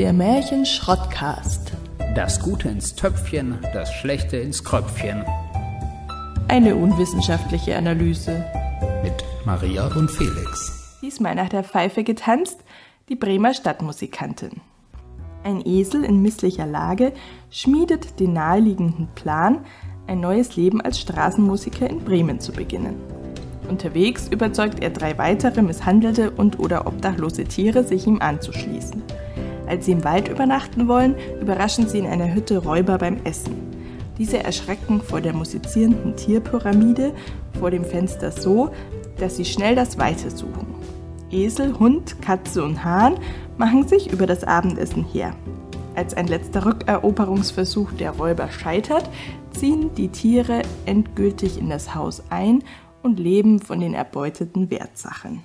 Der Märchen-Schrottcast. Das Gute ins Töpfchen, das Schlechte ins Kröpfchen. Eine unwissenschaftliche Analyse. Mit Maria und Felix. Diesmal nach der Pfeife getanzt, die Bremer Stadtmusikantin. Ein Esel in misslicher Lage schmiedet den naheliegenden Plan, ein neues Leben als Straßenmusiker in Bremen zu beginnen. Unterwegs überzeugt er drei weitere misshandelte und oder obdachlose Tiere, sich ihm anzuschließen. Als sie im Wald übernachten wollen, überraschen sie in einer Hütte Räuber beim Essen. Diese erschrecken vor der musizierenden Tierpyramide vor dem Fenster so, dass sie schnell das Weite suchen. Esel, Hund, Katze und Hahn machen sich über das Abendessen her. Als ein letzter Rückeroberungsversuch der Räuber scheitert, ziehen die Tiere endgültig in das Haus ein und leben von den erbeuteten Wertsachen.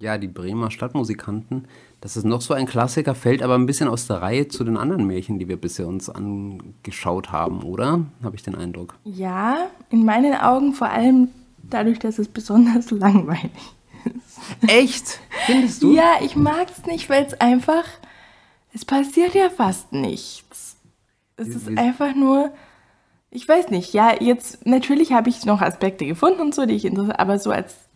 Ja, die Bremer Stadtmusikanten, das ist noch so ein Klassiker, fällt aber ein bisschen aus der Reihe zu den anderen Märchen, die wir bisher uns angeschaut haben, oder? Habe ich den Eindruck. Ja, in meinen Augen vor allem dadurch, dass es besonders langweilig ist. Echt? Findest du? Ja, ich mag es nicht, weil es einfach, es passiert ja fast nichts. Es ist einfach nur, ich weiß nicht, ja, jetzt natürlich habe ich noch Aspekte gefunden und so, die ich interessiere, aber so als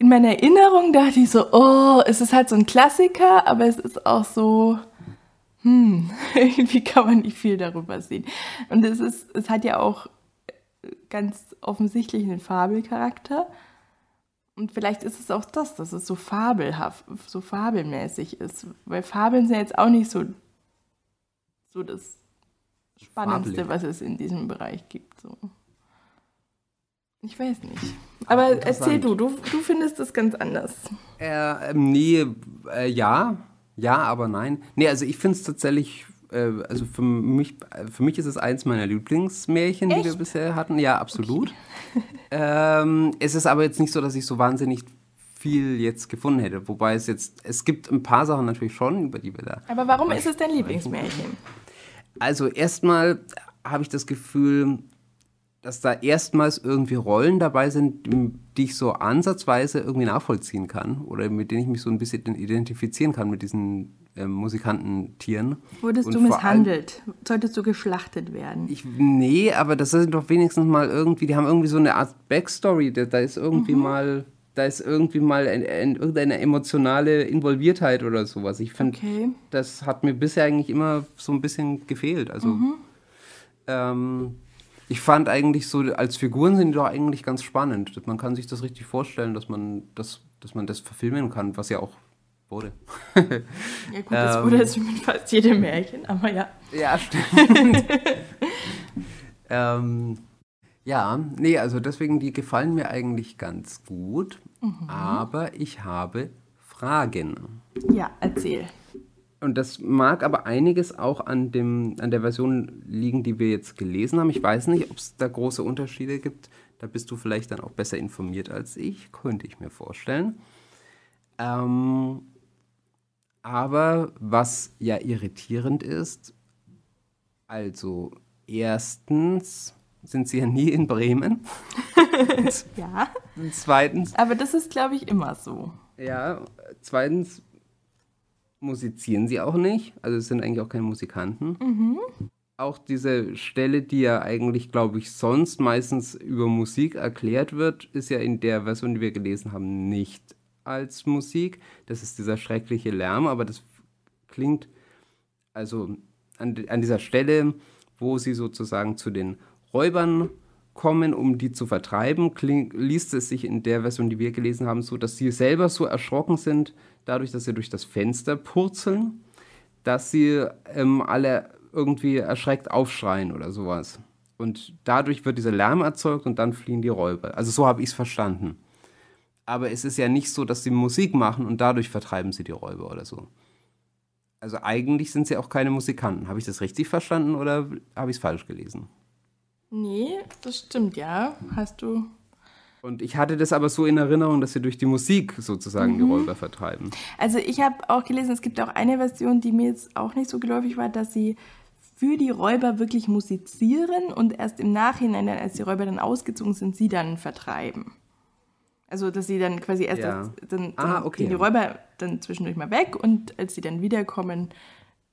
in meiner Erinnerung dachte ich so, oh, es ist halt so ein Klassiker, aber es ist auch so, hm, irgendwie kann man nicht viel darüber sehen. Und es ist, es hat ja auch ganz offensichtlich einen Fabelcharakter. Und vielleicht ist es auch das, dass es so fabelhaft, so fabelmäßig ist. Weil Fabeln sind jetzt auch nicht so, so das Spannendste, Fabelig. was es in diesem Bereich gibt. So. Ich weiß nicht. Aber erzähl du, du, du findest das ganz anders. Äh, ähm, nee, äh, ja, ja, aber nein. Nee, also ich finde es tatsächlich, äh, also für mich, für mich ist es eins meiner Lieblingsmärchen, die wir Echt? bisher hatten. Ja, absolut. ähm, es ist aber jetzt nicht so, dass ich so wahnsinnig viel jetzt gefunden hätte. Wobei es jetzt, es gibt ein paar Sachen natürlich schon, über die wir da Aber warum ist es dein Lieblingsmärchen? Also erstmal habe ich das Gefühl, dass da erstmals irgendwie Rollen dabei sind, die ich so ansatzweise irgendwie nachvollziehen kann oder mit denen ich mich so ein bisschen identifizieren kann mit diesen ähm, Musikantentieren. Wurdest Und du vor allem- misshandelt? Solltest du geschlachtet werden? Ich, nee, aber das sind doch wenigstens mal irgendwie, die haben irgendwie so eine Art Backstory, da, da ist irgendwie Mhm. mal, da ist irgendwie mal ein, ein, irgendeine emotionale Involviertheit oder sowas. Ich finde, Okay. das hat mir bisher eigentlich immer so ein bisschen gefehlt. Also, Mhm. ähm, ich fand eigentlich so, als Figuren sind die doch eigentlich ganz spannend. Man kann sich das richtig vorstellen, dass man das, dass man das verfilmen kann, was ja auch wurde. Ja gut, das Ähm. wurde jetzt mit fast jedem Märchen, aber ja. Ja, stimmt. ähm, ja, nee, also deswegen, die gefallen mir eigentlich ganz gut. Aber ich habe Fragen. Ja, erzähl. Und das mag aber einiges auch an, dem, an der Version liegen, die wir jetzt gelesen haben. Ich weiß nicht, ob es da große Unterschiede gibt. Da bist du vielleicht dann auch besser informiert als ich, könnte ich mir vorstellen. Ähm, aber was ja irritierend ist, also erstens sind sie ja nie in Bremen. Ja, Und zweitens aber das ist, glaube ich, immer so. Ja, zweitens musizieren sie auch nicht. Also es sind eigentlich auch keine Musikanten. Auch diese Stelle, die ja eigentlich, glaube ich, sonst meistens über Musik erklärt wird, ist ja in der Version, die wir gelesen haben, nicht als Musik. Das ist dieser schreckliche Lärm, aber das klingt also an, an dieser Stelle, wo sie sozusagen zu den Räubern kommen, um die zu vertreiben, kling, liest es sich in der Version, die wir gelesen haben, so, dass sie selber so erschrocken sind, dadurch, dass sie durch das Fenster purzeln, dass sie ähm, alle irgendwie erschreckt aufschreien oder sowas. Und dadurch wird dieser Lärm erzeugt und dann fliehen die Räuber. Also so habe ich es verstanden. Aber es ist ja nicht so, dass sie Musik machen und dadurch vertreiben sie die Räuber oder so. Also eigentlich sind sie auch keine Musikanten. Habe ich das richtig verstanden oder habe ich es falsch gelesen? Nee, das stimmt, ja. Hast du. Und ich hatte das aber so in Erinnerung, dass sie durch die Musik sozusagen die Räuber vertreiben. Also ich habe auch gelesen, es gibt auch eine Version, die mir jetzt auch nicht so geläufig war, dass sie für die Räuber wirklich musizieren und erst im Nachhinein, dann, als die Räuber dann ausgezogen sind, sie dann vertreiben. Also, dass sie dann quasi erst Ja. das, dann, Ah, dann okay. die Räuber dann zwischendurch mal weg und als sie dann wiederkommen,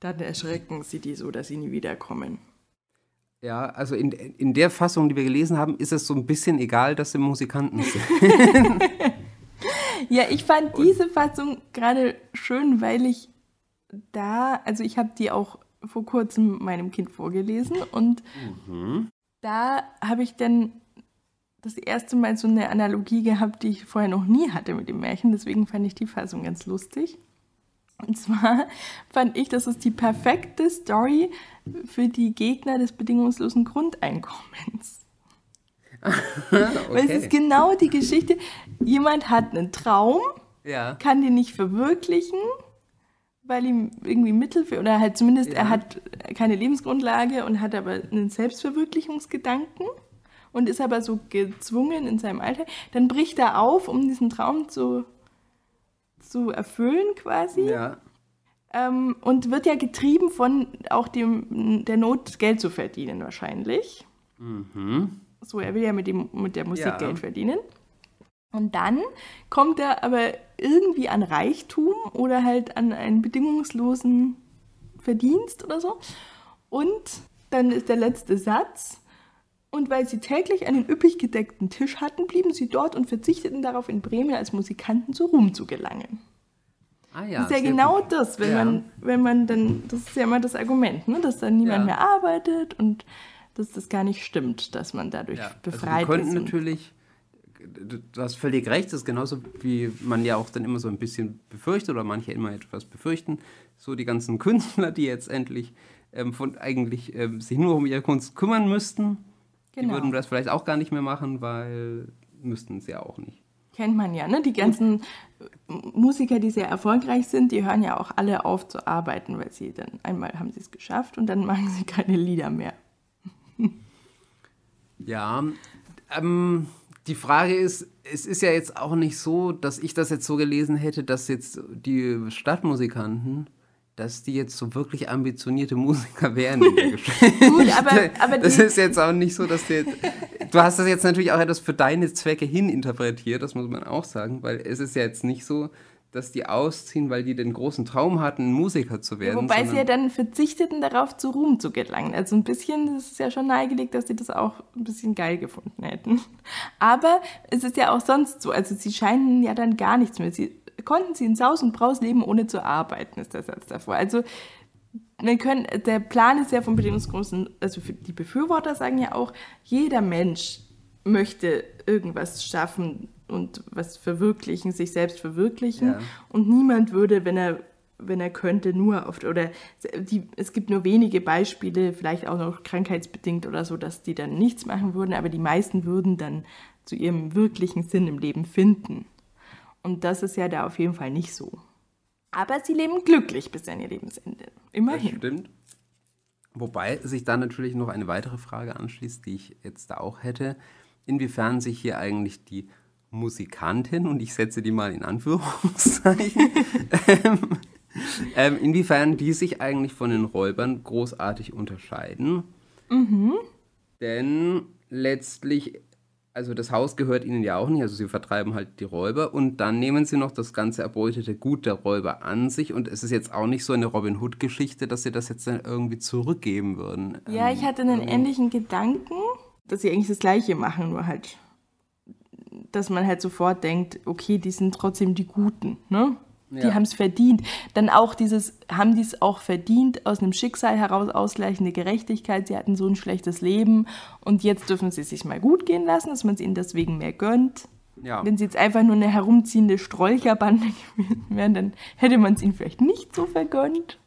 dann erschrecken sie die so, dass sie nie wiederkommen. Ja, also in, in der Fassung, die wir gelesen haben, ist es so ein bisschen egal, dass sie Musikanten sind. Ja, ich fand diese Fassung gerade schön, weil ich da, also ich habe die auch vor kurzem meinem Kind vorgelesen und da habe ich dann das erste Mal so eine Analogie gehabt, die ich vorher noch nie hatte mit dem Märchen. Deswegen fand ich die Fassung ganz lustig. Und zwar fand ich, das ist die perfekte Story für die Gegner des bedingungslosen Grundeinkommens. Weil es ist genau die Geschichte, jemand hat einen Traum, Ja. kann den nicht verwirklichen, weil ihm irgendwie Mittel für, oder halt zumindest er Ja. hat keine Lebensgrundlage und hat aber einen Selbstverwirklichungsgedanken und ist aber so gezwungen in seinem Alter, dann bricht er auf, um diesen Traum zu, zu erfüllen quasi Ja. ähm, und wird ja getrieben von auch dem, der Not, Geld zu verdienen wahrscheinlich. So, er will ja mit, dem, mit der Musik Mhm. Ja. Geld verdienen. Und dann kommt er aber irgendwie an Reichtum oder halt an einen bedingungslosen Verdienst oder so. Und dann ist der letzte Satz. Und weil sie täglich einen üppig gedeckten Tisch hatten, blieben sie dort und verzichteten darauf, in Bremen als Musikanten zu Ruhm zu gelangen. Ah ja. Das ist ja genau gut. das, wenn Ja. man, wenn man dann, das ist ja immer das Argument, ne, dass dann niemand Ja. mehr arbeitet und dass das gar nicht stimmt, dass man dadurch Ja, befreit also wir könnten ist. natürlich, du du hast völlig recht, das ist genauso wie man ja auch dann immer so ein bisschen befürchtet oder manche immer etwas befürchten, so die ganzen Künstler, die jetzt endlich ähm, von eigentlich ähm, sich nur um ihre Kunst kümmern müssten, die Genau. würden das vielleicht auch gar nicht mehr machen, weil müssten sie ja auch nicht. Kennt man ja, ne? Die ganzen Musiker, die sehr erfolgreich sind, die hören ja auch alle auf zu arbeiten, weil sie dann einmal haben sie es geschafft und dann machen sie keine Lieder mehr. Ja, ähm, die Frage ist, es ist ja jetzt auch nicht so, dass ich das jetzt so gelesen hätte, dass jetzt die Stadtmusikanten, dass die jetzt so wirklich ambitionierte Musiker wären in der Geschichte. Gut, aber, aber das ist jetzt auch nicht so, dass die jetzt, du hast das jetzt natürlich auch etwas für deine Zwecke hin interpretiert, das muss man auch sagen, weil es ist ja jetzt nicht so, dass die ausziehen, weil die den großen Traum hatten, Musiker zu werden. wobei sie ja dann verzichteten, darauf zu Ruhm zu gelangen. Also ein bisschen, das ist ja schon nahegelegt, dass sie das auch ein bisschen geil gefunden hätten. Aber es ist ja auch sonst so, also sie scheinen ja dann gar nichts mehr. Sie konnten sie in Saus und Braus leben, ohne zu arbeiten, ist der Satz davor. Also wir können, der Plan ist ja vom bedingungsgroßen, also die Befürworter sagen ja auch, jeder Mensch möchte irgendwas schaffen und was verwirklichen, sich selbst verwirklichen. Ja. Und niemand würde, wenn er, wenn er könnte, nur auf, oder die, es gibt nur wenige Beispiele, vielleicht auch noch krankheitsbedingt oder so, dass die dann nichts machen würden, aber die meisten würden dann zu ihrem wirklichen Sinn im Leben finden. Und das ist ja da auf jeden Fall nicht so. Aber sie leben glücklich bis an ihr Lebensende. Das Immerhin. stimmt. Wobei sich da natürlich noch eine weitere Frage anschließt, die ich jetzt da auch hätte. Inwiefern sich hier eigentlich die Musikantin, und ich setze die mal in Anführungszeichen, ähm, ähm, inwiefern die sich eigentlich von den Räubern großartig unterscheiden. Denn letztlich, also das Haus gehört ihnen ja auch nicht, also sie vertreiben halt die Räuber und dann nehmen sie noch das ganze erbeutete Gut der Räuber an sich und es ist jetzt auch nicht so eine Robin Hood-Geschichte, dass sie das jetzt dann irgendwie zurückgeben würden. Ja, Ähm, ich hatte einen ähnlichen Gedanken, dass sie eigentlich das Gleiche machen, nur halt, dass man halt sofort denkt, okay, die sind trotzdem die Guten, ne? Die Ja. haben es verdient. Dann auch dieses, haben die es auch verdient, aus einem Schicksal heraus ausgleichende Gerechtigkeit. Sie hatten so ein schlechtes Leben und jetzt dürfen sie sich mal gut gehen lassen, dass man es ihnen deswegen mehr gönnt. Ja. Wenn sie jetzt einfach nur eine herumziehende Strolcherbande gewesen wären, dann hätte man es ihnen vielleicht nicht so vergönnt.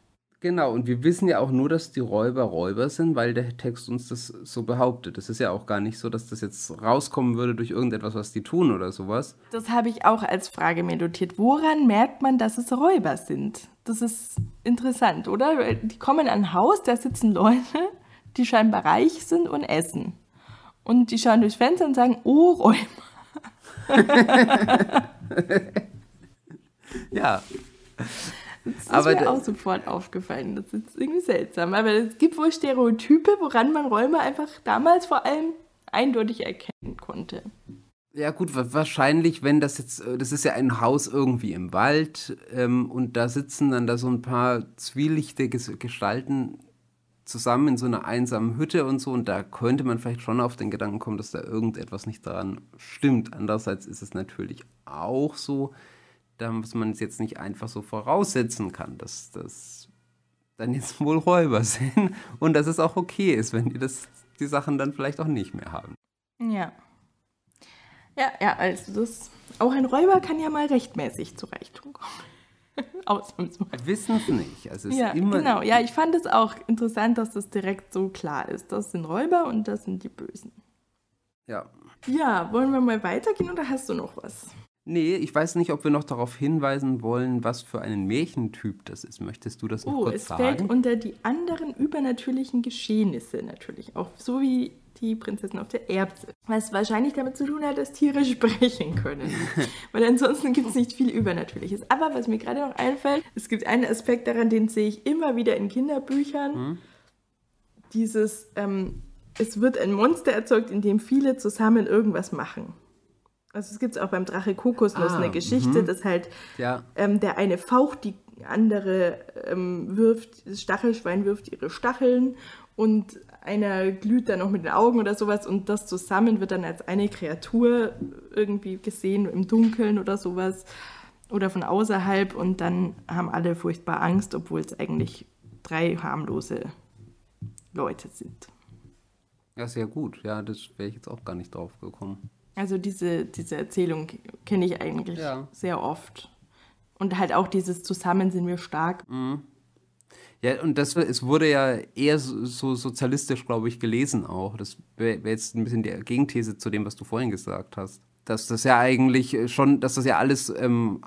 Genau, und wir wissen ja auch nur, dass die Räuber Räuber sind, weil der Text uns das so behauptet. Es ist ja auch gar nicht so, dass das jetzt rauskommen würde durch irgendetwas, was die tun oder sowas. Das habe ich auch als Frage mir notiert. Woran merkt man, dass es Räuber sind? Das ist interessant, oder? Die kommen an ein Haus, da sitzen Leute, die scheinbar reich sind und essen. Und die schauen durchs Fenster und sagen, oh, Räuber. Ja, Das ist Aber mir da- auch sofort aufgefallen. Das ist irgendwie seltsam. Aber es gibt wohl Stereotype, woran man Räuber einfach damals vor allem eindeutig erkennen konnte. Ja, gut, wa- wahrscheinlich, wenn das jetzt, äh, das ist ja ein Haus irgendwie im Wald ähm, und da sitzen dann da so ein paar zwielichte Ges- Gestalten zusammen in so einer einsamen Hütte und so und da könnte man vielleicht schon auf den Gedanken kommen, dass da irgendetwas nicht daran stimmt. Andererseits ist es natürlich auch so, dass man es jetzt nicht einfach so voraussetzen kann, dass das dann jetzt wohl Räuber sind und dass es auch okay ist, wenn die das, die Sachen dann vielleicht auch nicht mehr haben. Ja. Ja, ja, also das. Auch ein Räuber kann ja mal rechtmäßig zu Reichtum kommen. Ausnahmsweise. Wissen es nicht. Also es Ja, immer, genau. Ja, ich fand es auch interessant, dass das direkt so klar ist. Das sind Räuber und das sind die Bösen. Ja. Ja, wollen wir mal weitergehen oder hast du noch was? Nee, ich weiß nicht, ob wir noch darauf hinweisen wollen, was für einen Märchentyp das ist. Möchtest du das noch Oh, kurz es sagen? fällt unter die anderen übernatürlichen Geschehnisse natürlich. Auch so wie die Prinzessin auf der Erbse. Was wahrscheinlich damit zu tun hat, dass Tiere sprechen können. Weil ansonsten gibt es nicht viel Übernatürliches. Aber was mir gerade noch einfällt, es gibt einen Aspekt daran, den sehe ich immer wieder in Kinderbüchern. Dieses, ähm, es wird ein Monster erzeugt, in dem viele zusammen irgendwas machen. Also es gibt auch beim Drache Kokosnuss Ah, eine Geschichte, dass halt Ja. ähm, der eine faucht, die andere ähm, wirft, das Stachelschwein wirft ihre Stacheln und einer glüht dann noch mit den Augen oder sowas und das zusammen wird dann als eine Kreatur irgendwie gesehen im Dunkeln oder sowas oder von außerhalb und dann haben alle furchtbar Angst, obwohl es eigentlich drei harmlose Leute sind. ja, sehr gut. Ja, das wäre ich jetzt auch gar nicht drauf gekommen. Also diese, diese Erzählung kenne ich eigentlich Ja. sehr oft. Und halt auch dieses Zusammen sind wir stark. Ja, und das es wurde ja eher so, so sozialistisch, glaube ich, gelesen auch. Das wäre wär jetzt ein bisschen die Gegenthese zu dem, was du vorhin gesagt hast. Dass das ja eigentlich schon, dass das ja alles ähm,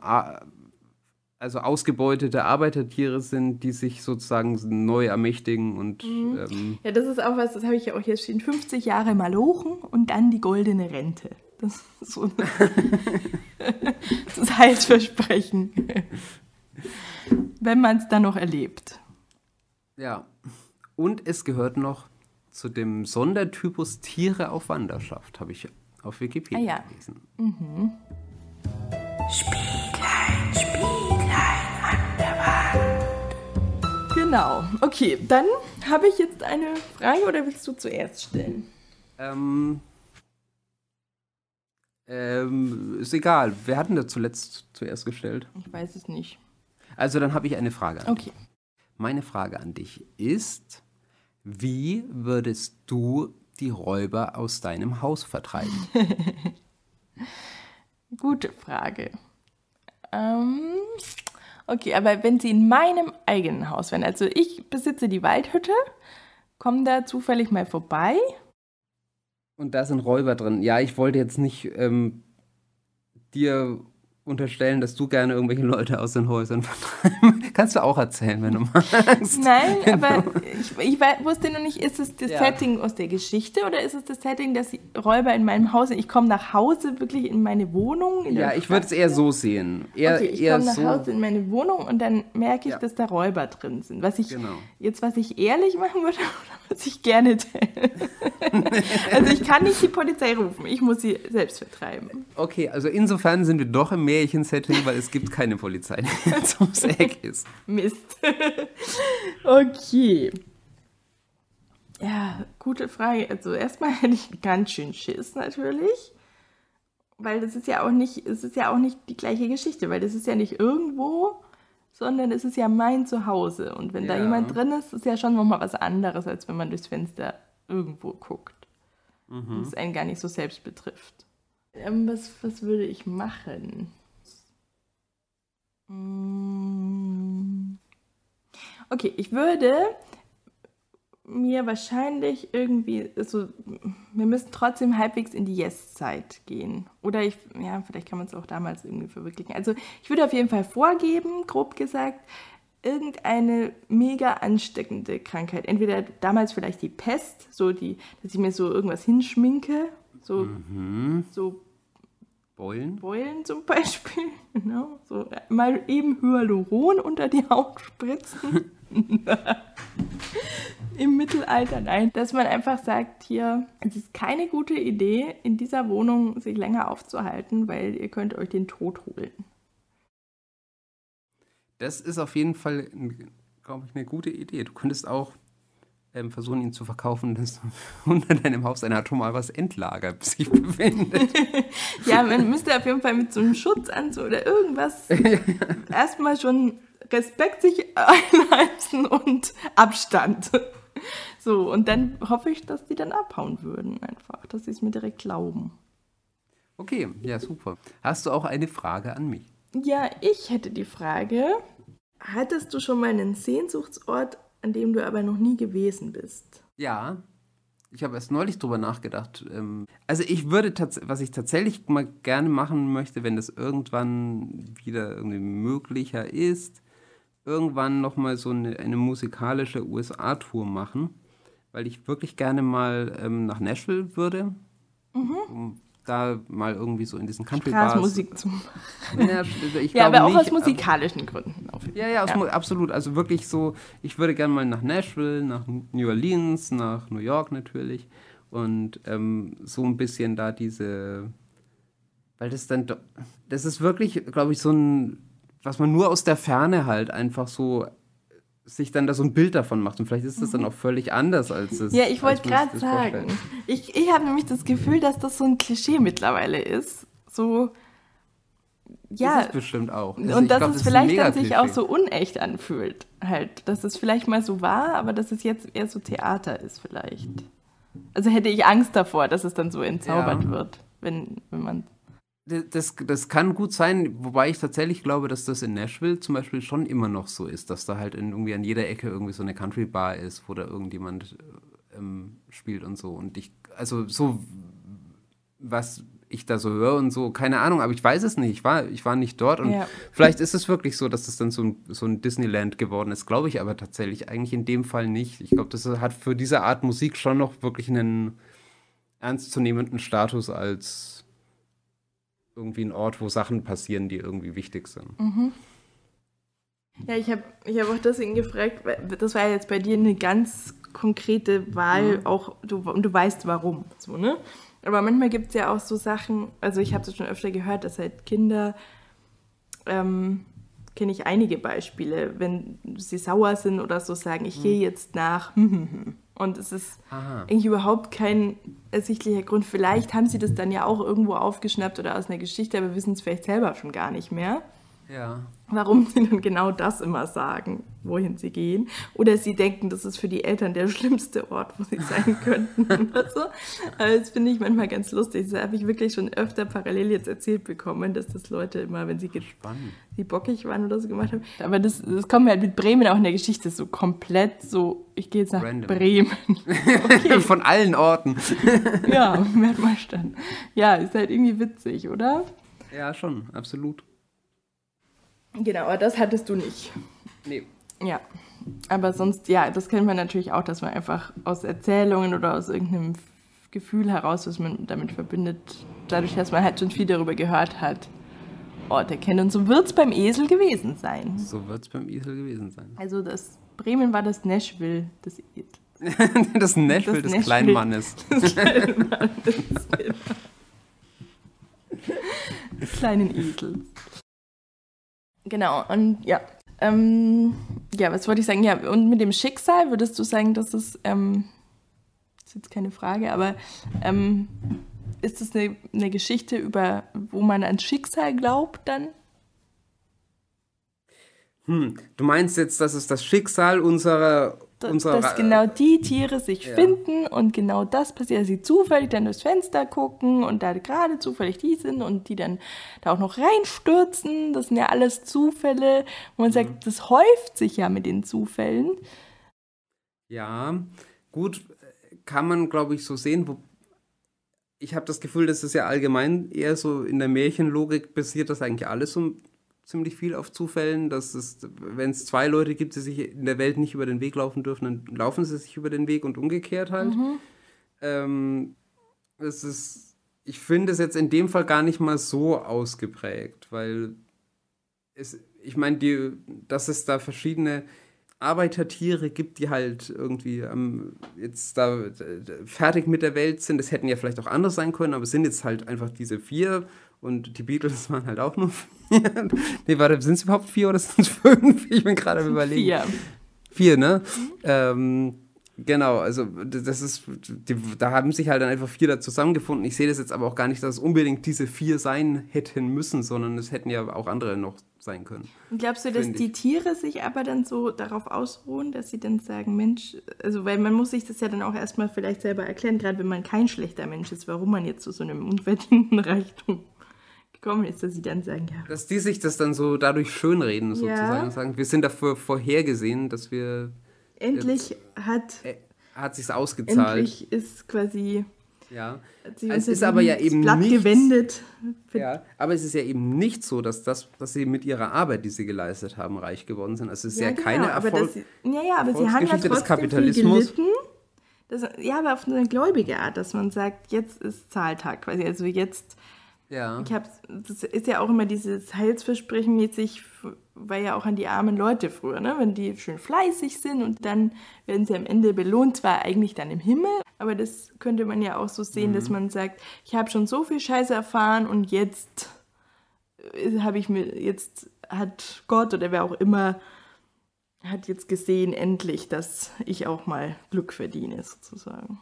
also ausgebeutete Arbeitertiere sind, die sich sozusagen neu ermächtigen und ähm, Ja, das ist auch was, das habe ich ja auch hier stehen. 50 Jahre Malochen und dann die goldene Rente. Das ist so das Heilsversprechen. Wenn man es dann noch erlebt. Ja. Und es gehört noch zu dem Sondertypus Tiere auf Wanderschaft, habe ich auf Wikipedia Ah, ja. gelesen. Genau. Okay, dann habe ich jetzt eine Frage oder willst du zuerst stellen? Ähm, ähm, ist egal. Wer hat denn da zuletzt zuerst gestellt? Ich weiß es nicht. Also dann habe ich eine Frage an dich. Okay. Meine Frage an dich ist, wie würdest du die Räuber aus deinem Haus vertreiben? Gute Frage. Ähm, okay, aber wenn sie in meinem eigenen Haus wären, also ich besitze die Waldhütte, kommen da zufällig mal vorbei. Und da sind Räuber drin. Ja, ich wollte jetzt nicht ähm, dir unterstellen, dass du gerne irgendwelche Leute aus den Häusern vertreiben. Kannst du auch erzählen, wenn du magst. Nein, aber ich, ich wusste noch nicht, ist es das Ja. Setting aus der Geschichte oder ist es das Setting, dass die Räuber in meinem Haus sind? Ich komme nach Hause, wirklich in meine Wohnung. In Ja, ich würde es eher so sehen. Eher, Okay, ich komme nach so. Hause in meine Wohnung und dann merke ich, Ja. dass da Räuber drin sind. Was ich Genau. jetzt, was ich ehrlich machen würde oder was ich gerne täte. also ich kann nicht die Polizei rufen, ich muss sie selbst vertreiben. Okay, also insofern sind wir doch im Märchensetting, weil es gibt keine Polizei, die jetzt ums Eck ist. Mist. okay. Ja, gute Frage. Also erstmal hätte ich ganz schön Schiss natürlich. Weil das ist ja auch nicht, es ist ja auch nicht die gleiche Geschichte, weil das ist ja nicht irgendwo, sondern es ist ja mein Zuhause. Und wenn da Ja. jemand drin ist, ist ja schon nochmal was anderes, als wenn man durchs Fenster irgendwo guckt. Und es einen gar nicht so selbst betrifft. Ähm, was, was würde ich machen? Mm. Okay, ich würde mir wahrscheinlich irgendwie, also wir müssen trotzdem halbwegs in die Yes-Zeit gehen. Oder ich, ja, vielleicht kann man es auch damals irgendwie verwirklichen. Also ich würde auf jeden Fall vorgeben, grob gesagt, irgendeine mega ansteckende Krankheit. Entweder damals vielleicht die Pest, so die, dass ich mir so irgendwas hinschminke, so, so Beulen? Beulen zum Beispiel, genau, so mal eben Hyaluron unter die Haut spritzen. im Mittelalter. Nein, dass man einfach sagt, hier, es ist keine gute Idee, in dieser Wohnung sich länger aufzuhalten, weil ihr könnt euch den Tod holen. Das ist auf jeden Fall, glaube ich, eine gute Idee. Du könntest auch ähm, versuchen, ihn zu verkaufen, dass unter deinem Haus ein atomales Endlager sich befindet. ja, man müsste auf jeden Fall mit so einem Schutzanzug oder irgendwas erstmal schon Respekt sich einhalten und Abstand. So, und dann hoffe ich, dass die dann abhauen würden, einfach, dass sie es mir direkt glauben. Okay, ja, super. Hast du auch eine Frage an mich? Ja, ich hätte die Frage: Hattest du schon mal einen Sehnsuchtsort, an dem du aber noch nie gewesen bist? Ja, ich habe erst neulich drüber nachgedacht. Ähm, also ich würde, was ich tatsächlich mal gerne machen möchte, wenn das irgendwann wieder irgendwie möglicher ist, irgendwann nochmal so eine, eine musikalische USA-Tour machen, weil ich wirklich gerne mal ähm, nach Nashville würde, mhm. um da mal irgendwie so in diesen Country Bars. Musik zu machen. Ja, ja aber auch nicht, aus musikalischen Gründen. Ja, ja, ja, absolut. Also wirklich so, ich würde gerne mal nach Nashville, nach New Orleans, nach New York natürlich und ähm, so ein bisschen da diese, weil das dann, das ist wirklich, glaube ich, so ein was man nur aus der Ferne halt einfach so sich dann da so ein Bild davon macht. Und vielleicht ist das dann mhm. auch völlig anders als es. Ja, ich wollte gerade sagen. Ich, ich habe nämlich das Gefühl, dass das so ein Klischee mittlerweile ist. So. Ja. Ist es bestimmt auch. Also und dass glaub, es das vielleicht dann sich auch so unecht anfühlt. Halt. Dass es vielleicht mal so war, aber dass es jetzt eher so Theater ist, vielleicht. Also hätte ich Angst davor, dass es dann so entzaubert ja. wird, wenn, wenn man das, das kann gut sein, wobei ich tatsächlich glaube, dass das in Nashville zum Beispiel schon immer noch so ist, dass da halt irgendwie an jeder Ecke irgendwie so eine Country Bar ist, wo da irgendjemand ähm, spielt und so. Und ich, also so, was ich da so höre und so, keine Ahnung, aber ich weiß es nicht. Ich war, ich war nicht dort und ja. vielleicht ist es wirklich so, dass das dann so ein, so ein Disneyland geworden ist, glaube ich aber tatsächlich eigentlich in dem Fall nicht. Ich glaube, das hat für diese Art Musik schon noch wirklich einen ernstzunehmenden Status als irgendwie ein Ort, wo Sachen passieren, die irgendwie wichtig sind. Mhm. Ja, ich habe ich hab auch deswegen gefragt, das war ja jetzt bei dir eine ganz konkrete Wahl, mhm. auch du, und du weißt warum. So, ne? Aber manchmal gibt es ja auch so Sachen, also ich habe es schon öfter gehört, dass halt Kinder, ähm, kenne ich einige Beispiele, wenn sie sauer sind oder so sagen, ich mhm. gehe jetzt nach. Und es ist Aha. eigentlich überhaupt kein ersichtlicher Grund. Vielleicht haben sie das dann ja auch irgendwo aufgeschnappt oder aus einer Geschichte, aber wissen es vielleicht selber schon gar nicht mehr. Ja. Warum sie dann genau das immer sagen, wohin sie gehen. Oder sie denken, das ist für die Eltern der schlimmste Ort, wo sie sein könnten oder so. Aber das finde ich manchmal ganz lustig. Das habe ich wirklich schon öfter parallel jetzt erzählt bekommen, dass das Leute immer, wenn sie die bockig waren oder so gemacht haben. Aber das, das kommt mir halt mit Bremen auch in der Geschichte so komplett so, ich gehe jetzt nach Random. Bremen. Okay. Von allen Orten. ja, merkt mal stand. Ja, ist halt irgendwie witzig, oder? Ja, schon, absolut. Genau, aber das hattest du nicht. Nee. Ja. Aber sonst, ja, das kennt man natürlich auch, dass man einfach aus Erzählungen oder aus irgendeinem Gefühl heraus, was man damit verbindet, dadurch, dass man halt schon viel darüber gehört hat, Orte kennt. Und so wird es beim Esel gewesen sein. So wird es beim Esel gewesen sein. Also das Bremen war das Nashville des Esels. das Nashville des kleinen Mannes. Des kleinen Mannes. des kleinen Esels. Genau, und ja. Ähm, ja, was wollte ich sagen? Ja, und mit dem Schicksal würdest du sagen, dass es, ähm, das ist jetzt keine Frage, aber ähm, ist es eine, eine Geschichte über, wo man an Schicksal glaubt dann? Hm, du meinst jetzt, dass es das Schicksal unserer unserer dass genau die Tiere sich ja. finden und genau das passiert, dass sie zufällig dann durchs Fenster gucken und da gerade zufällig die sind und die dann da auch noch reinstürzen. Das sind ja alles Zufälle. wo man mhm. sagt, das häuft sich ja mit den Zufällen. Ja, gut, kann man, glaube ich, so sehen. Wo ich habe das Gefühl, dass es ja allgemein eher so in der Märchenlogik basiert, dass eigentlich alles so ziemlich viel auf Zufällen, dass es, wenn es zwei Leute gibt, die sich in der Welt nicht über den Weg laufen dürfen, dann laufen sie sich über den Weg und umgekehrt halt. Mhm. Ähm, es ist, ich finde es jetzt in dem Fall gar nicht mal so ausgeprägt, weil es, ich meine, dass es da verschiedene Arbeitertiere gibt, die halt irgendwie ähm, jetzt da fertig mit der Welt sind. Das hätten ja vielleicht auch anders sein können, aber es sind jetzt halt einfach diese vier und die Beatles waren halt auch nur vier. nee, warte, sind es überhaupt vier oder sind es fünf? Ich bin gerade am überlegen. Vier. Vier, ne? Ähm, genau, also das ist, die, da haben sich halt dann einfach vier da zusammengefunden. Ich sehe das jetzt aber auch gar nicht, dass es unbedingt diese vier sein hätten müssen, sondern es hätten ja auch andere noch sein können. Und glaubst du, dass die. Tiere sich aber dann so darauf ausruhen, dass sie dann sagen, Mensch, also weil man muss sich das ja dann auch erstmal vielleicht selber erklären, gerade wenn man kein schlechter Mensch ist, warum man jetzt zu so einem unverdienten Reichtum gekommen ist, dass sie dann sagen, ja, Dass die sich das dann so dadurch schönreden, sozusagen. Ja. und Sagen, wir sind dafür vorhergesehen, dass wir, endlich hat, äh, hat sich's ausgezahlt. endlich ist quasi, Ja. Es ist aber ja eben Blatt nichts- gewendet. Ja, aber es ist ja eben nicht so, dass, das, dass sie mit ihrer Arbeit, die sie geleistet haben, reich geworden sind. Also es ist ja, keine genau, aber Erfolg. ja, ja, aber sie haben ja Erfolgsgeschichte des trotzdem Kapitalismus. viel gelitten. Das, ja, aber auf eine gläubige Art, dass man sagt, jetzt ist Zahltag quasi. Also jetzt, ja. ich hab's, das ist ja auch immer dieses Heilsversprechen mäßig, war ja auch an die armen Leute früher, ne? wenn die schön fleißig sind und dann werden sie am Ende belohnt, zwar eigentlich dann im Himmel, aber das könnte man ja auch so sehen, dass man sagt, ich habe schon so viel Scheiße erfahren und jetzt äh, habe ich mir, jetzt hat Gott oder wer auch immer hat jetzt gesehen endlich, dass ich auch mal Glück verdiene, sozusagen.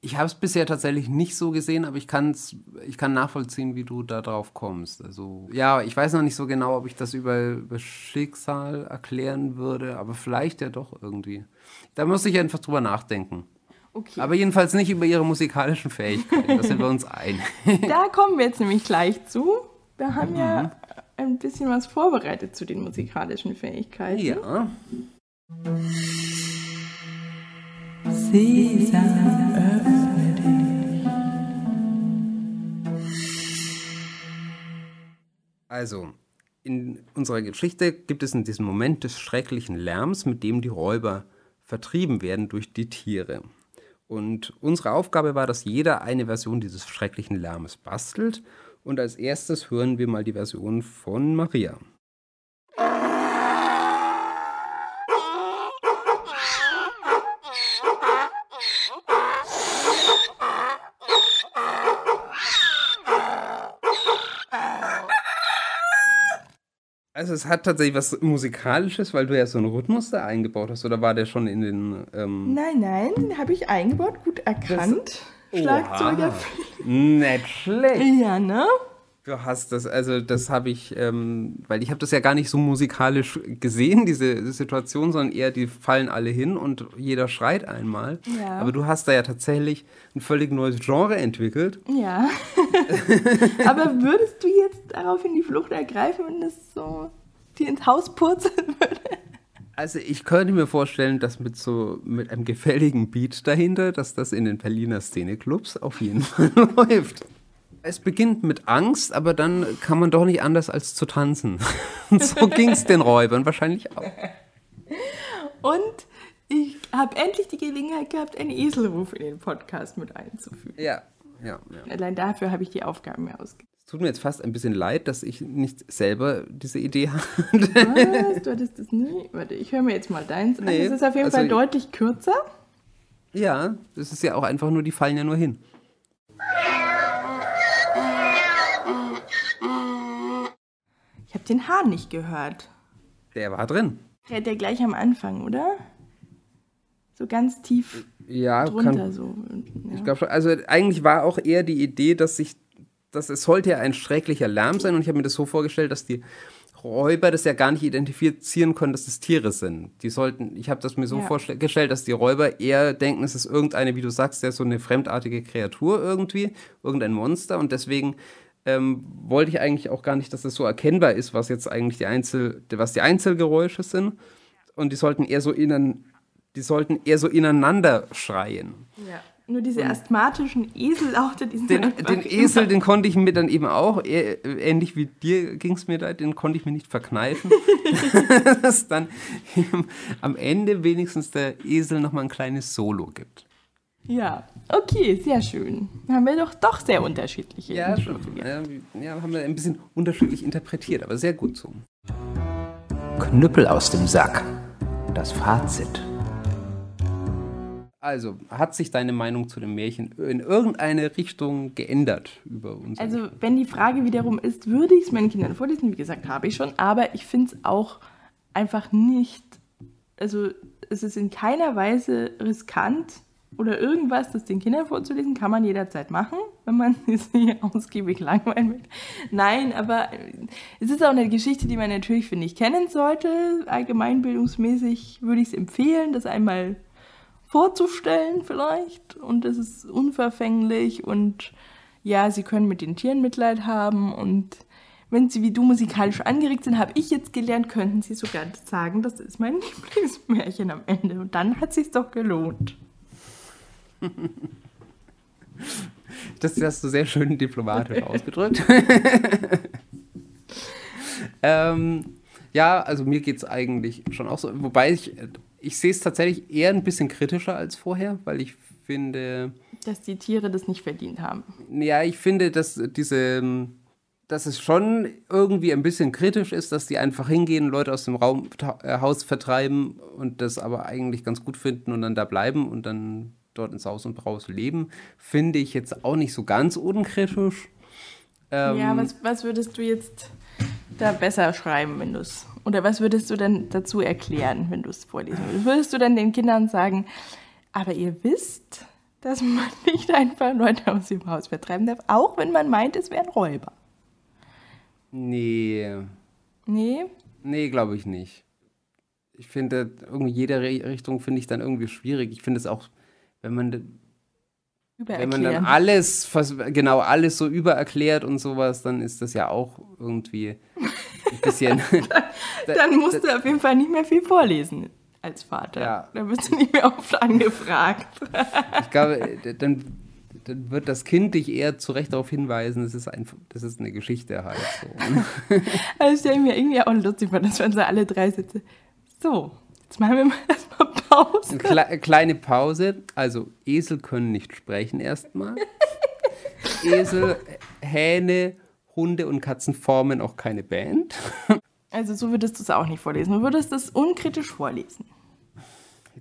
Ich habe es bisher tatsächlich nicht so gesehen, aber ich, kann's, ich kann nachvollziehen, wie du da drauf kommst. Also, ja, ich weiß noch nicht so genau, ob ich das über, über Schicksal erklären würde, aber vielleicht ja doch irgendwie. Da muss ich einfach drüber nachdenken. Okay. Aber jedenfalls nicht über ihre musikalischen Fähigkeiten. Da sind wir uns einig. da kommen wir jetzt nämlich gleich zu. Wir haben ja ein bisschen was vorbereitet zu den musikalischen Fähigkeiten. Ja. Also, in unserer Geschichte gibt es in diesem Moment des schrecklichen Lärms, mit dem die Räuber vertrieben werden durch die Tiere. Und unsere Aufgabe war, dass jeder eine Version dieses schrecklichen Lärmes bastelt. Und als erstes hören wir mal die Version von Maria. Es hat tatsächlich was Musikalisches, weil du ja so einen Rhythmus da eingebaut hast. Oder war der schon in den... Ähm Nein, nein, habe ich eingebaut, gut erkannt. Schlagzeuger. Nicht schlecht. Ja, ne? Du hast das, also das habe ich, ähm, weil ich habe das ja gar nicht so musikalisch gesehen, diese Situation, sondern eher, die fallen alle hin und jeder schreit einmal. Ja. Aber du hast da ja tatsächlich ein völlig neues Genre entwickelt. Ja. Aber würdest du jetzt daraufhin die Flucht ergreifen, wenn das so dir ins Haus purzeln würde? Also ich könnte mir vorstellen, dass mit so mit einem gefälligen Beat dahinter, dass das in den Berliner Szeneclubs auf jeden Fall läuft. Es beginnt mit Angst, aber dann kann man doch nicht anders als zu tanzen. Und so ging es den Räubern wahrscheinlich auch. Und ich habe endlich die Gelegenheit gehabt, einen Eselruf in den Podcast mit einzufügen. Ja, ja, ja. Allein dafür habe ich die Aufgaben mir ausgegeben. Es tut mir jetzt fast ein bisschen leid, dass ich nicht selber diese Idee hatte. Was? Du hattest das nie? Warte, ich höre mir jetzt mal deins an. Nee, Es ist auf jeden also- Fall deutlich kürzer. Ja, das ist ja auch einfach nur, die fallen ja nur hin. Ich habe den Hahn nicht gehört. Der war drin. Kräht der gleich am Anfang, oder? So ganz tief Ja, drunter kann, so. Ja. ich glaube schon. Also eigentlich war auch eher die Idee, dass sich, dass es sollte ja ein schrecklicher Lärm sein und ich habe mir das so vorgestellt, dass die Räuber das ja gar nicht identifizieren können, dass es Tiere sind. Die sollten, ich habe das mir so Ja. vorgestellt, dass die Räuber eher denken, es ist irgendeine, wie du sagst, ja so eine fremdartige Kreatur irgendwie, irgendein Monster und deswegen ähm, wollte ich eigentlich auch gar nicht, dass es so erkennbar ist, was jetzt eigentlich die Einzel, was die Einzelgeräusche sind und die sollten eher so innen, die sollten eher so ineinander schreien. ja. Nur diese asthmatischen Esellaute, die sind Den, den Esel, den konnte ich mir dann eben auch, äh, ähnlich wie dir ging es mir da, den konnte ich mir nicht verkneifen. dass dann am Ende wenigstens der Esel nochmal ein kleines Solo gibt. Ja, okay, sehr schön. Haben wir doch doch sehr unterschiedliche. schon. Ja, ja, haben wir ein bisschen unterschiedlich interpretiert, aber sehr gut so. Knüppel aus dem Sack. das Fazit. Also, hat sich deine Meinung zu dem Märchen in irgendeine Richtung geändert über uns? Also, wenn die Frage wiederum ist, würde ich es meinen Kindern vorlesen? Wie gesagt, habe ich schon, aber ich finde es auch einfach nicht, also es ist in keiner Weise riskant oder irgendwas, das den Kindern vorzulesen, kann man jederzeit machen, wenn man sich ausgiebig langweilen will. Nein, aber es ist auch eine Geschichte, die man natürlich, finde ich, kennen sollte. Allgemeinbildungsmäßig würde ich es empfehlen, das einmal vorzustellen vielleicht. Und es ist unverfänglich und ja, sie können mit den Tieren Mitleid haben und wenn sie wie du musikalisch angeregt sind, habe ich jetzt gelernt, könnten sie sogar sagen, das ist mein Lieblingsmärchen am Ende. Und dann hat sich doch gelohnt. Das hast du sehr schön diplomatisch ausgedrückt. ähm, ja, also mir geht es eigentlich schon auch so. Wobei ich, ich sehe es tatsächlich eher ein bisschen kritischer als vorher, weil ich finde. Dass die Tiere das nicht verdient haben. Ja, ich finde, dass diese. Dass es schon irgendwie ein bisschen kritisch ist, dass die einfach hingehen, Leute aus dem Raum, äh, Haus vertreiben und das aber eigentlich ganz gut finden und dann da bleiben und dann dort ins Haus und Braus leben, finde ich jetzt auch nicht so ganz unkritisch. Ähm, ja, was, was würdest du jetzt da besser schreiben, wenn du es. Oder was würdest du denn dazu erklären, wenn du es vorlesen würdest? Würdest du dann den Kindern sagen, aber ihr wisst, dass man nicht einfach Leute aus dem Haus vertreiben darf, auch wenn man meint, es wären Räuber? Nee. Nee? Nee, glaube ich nicht. Ich finde, irgendwie jede Richtung finde ich dann irgendwie schwierig. Ich finde es auch wenn man wenn man dann alles, genau alles so übererklärt und sowas, dann ist das ja auch irgendwie ein bisschen. dann, dann musst du auf jeden Fall nicht mehr viel vorlesen als Vater. Ja. Da wirst du nicht mehr oft angefragt. ich glaube, dann, dann wird das Kind dich eher zu Recht darauf hinweisen, das ist, ein, das ist eine Geschichte halt. So. also stelle ich mir irgendwie auch lustig vor, dass wir so alle drei sitzen. So, Jetzt machen wir mal erstmal Pause. Kle kleine Pause. Also, Esel können nicht sprechen erstmal. Esel, Hähne, Hunde und Katzen formen auch keine Band. Also, so würdest du es auch nicht vorlesen. Du würdest es unkritisch vorlesen.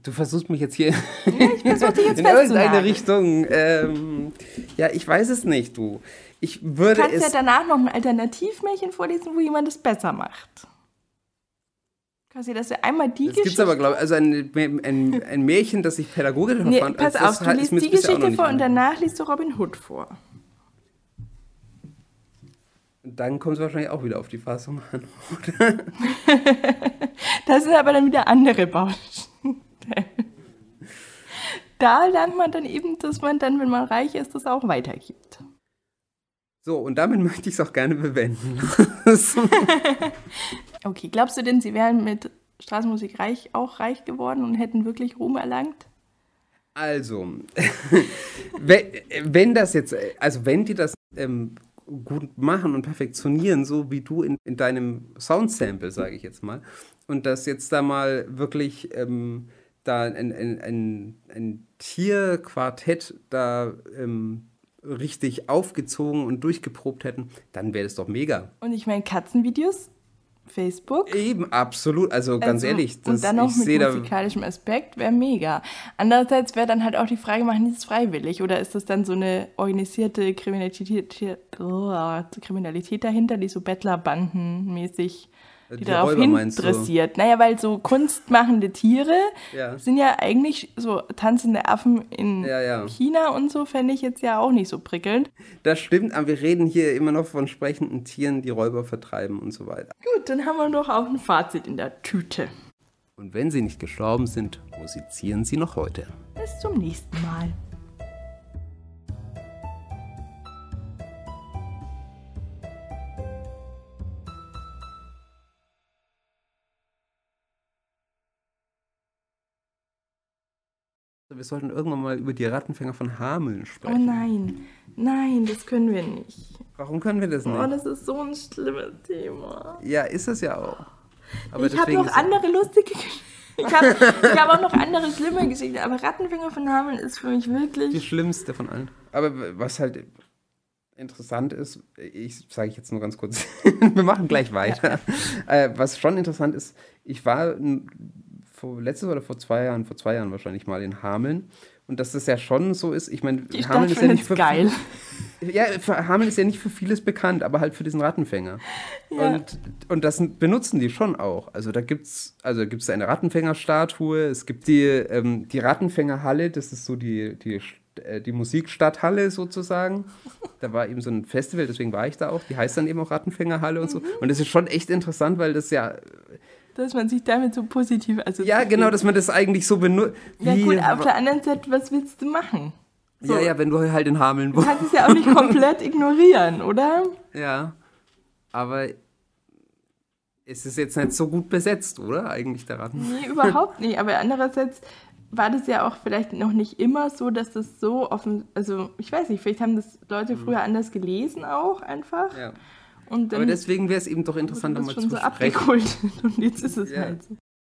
Du versuchst mich jetzt hier ja, ich versuch dich jetzt in irgendeine Richtung. Ähm, ja, ich weiß es nicht, du. Ich würde du kannst ja danach noch ein Alternativmärchen vorlesen, wo jemand es besser macht. Quasi, dass er einmal die das Geschichte. gibt aber, glaube ich, also ein, ein, ein Märchen, das sich pädagogisch nee, fand. Pass auf, du liest die Geschichte vor und danach liest du Robin Hood vor. Dann kommt es wahrscheinlich auch wieder auf die Fassung an, oder? das sind aber dann wieder andere Baustellen. da lernt man dann eben, dass man dann, wenn man reich ist, das auch weitergibt. So, und damit möchte ich es auch gerne bewenden. Okay, glaubst du denn, sie wären mit Straßenmusik reich, auch reich geworden und hätten wirklich Ruhm erlangt? Also, wenn das jetzt, also wenn die das ähm, gut machen und perfektionieren, so wie du in, in deinem Soundsample, sage ich jetzt mal, und das jetzt da mal wirklich ähm, da ein, ein, ein, ein Tierquartett da ähm, richtig aufgezogen und durchgeprobt hätten, dann wäre das doch mega. Und ich meine, Katzenvideos Facebook. Eben, absolut. Also ganz also, ehrlich. Das, und dann noch mit musikalischem Aspekt wäre mega. Andererseits wäre dann halt auch die Frage, machen die das freiwillig oder ist das dann so eine organisierte Kriminalität, Kriminalität dahinter, die so Bettlerbanden-mäßig die, die darauf interessiert. Naja, weil so kunstmachende Tiere ja. sind ja eigentlich so tanzende Affen in ja, ja. China und so, fände ich jetzt ja auch nicht so prickelnd. Das stimmt, aber wir reden hier immer noch von sprechenden Tieren, die Räuber vertreiben und so weiter. Gut, dann haben wir doch auch ein Fazit in der Tüte. Und wenn sie nicht gestorben sind, musizieren sie noch heute. Bis zum nächsten Mal. Wir sollten irgendwann mal über die Rattenfänger von Hameln sprechen. Oh nein, nein, das können wir nicht. Warum können wir das nicht? Oh, das ist so ein schlimmes Thema. Ja, ist es ja auch. Aber ich habe noch andere lustige Geschichten. Ich habe hab auch noch andere schlimme Geschichten, aber Rattenfänger von Hameln ist für mich wirklich. Die schlimmste von allen. Aber was halt interessant ist, ich sage ich jetzt nur ganz kurz, wir machen gleich weiter. Ja. Äh, was schon interessant ist, ich war vor letztes oder vor zwei Jahren, vor zwei Jahren wahrscheinlich mal in Hameln. Und dass das ja schon so ist, ich meine, Hameln ist ja nicht für geil. Ja, Hameln ist ja nicht für vieles bekannt, aber halt für diesen Rattenfänger. Ja. Und, und das benutzen die schon auch. Also da gibt's, also gibt's eine Rattenfängerstatue, es gibt die, ähm, die Rattenfängerhalle, das ist so die, die, äh, die Musikstadthalle sozusagen. Da war eben so ein Festival, deswegen war ich da auch. Die heißt dann eben auch Rattenfängerhalle und so. Mhm. Und das ist schon echt interessant, weil das ja, Dass man sich damit so positiv assoziiert. ja genau, dass man das eigentlich so benutzt. Ja gut, auf der anderen Seite, was willst du machen? so. ja, ja, wenn du halt in Hameln Du wohnst. kannst es ja auch nicht komplett ignorieren, oder? Ja, aber es ist jetzt nicht so gut besetzt, oder? Eigentlich Ratten. Nee, überhaupt nicht. Aber andererseits war das ja auch vielleicht noch nicht immer so, dass das so offen, also ich weiß nicht, vielleicht haben das Leute früher anders gelesen auch einfach. Mhm. Ja. Und dann Aber deswegen wäre es eben doch wurde interessanter das mal zu so sprechen. abgekultet und jetzt ist es Ja. halt so.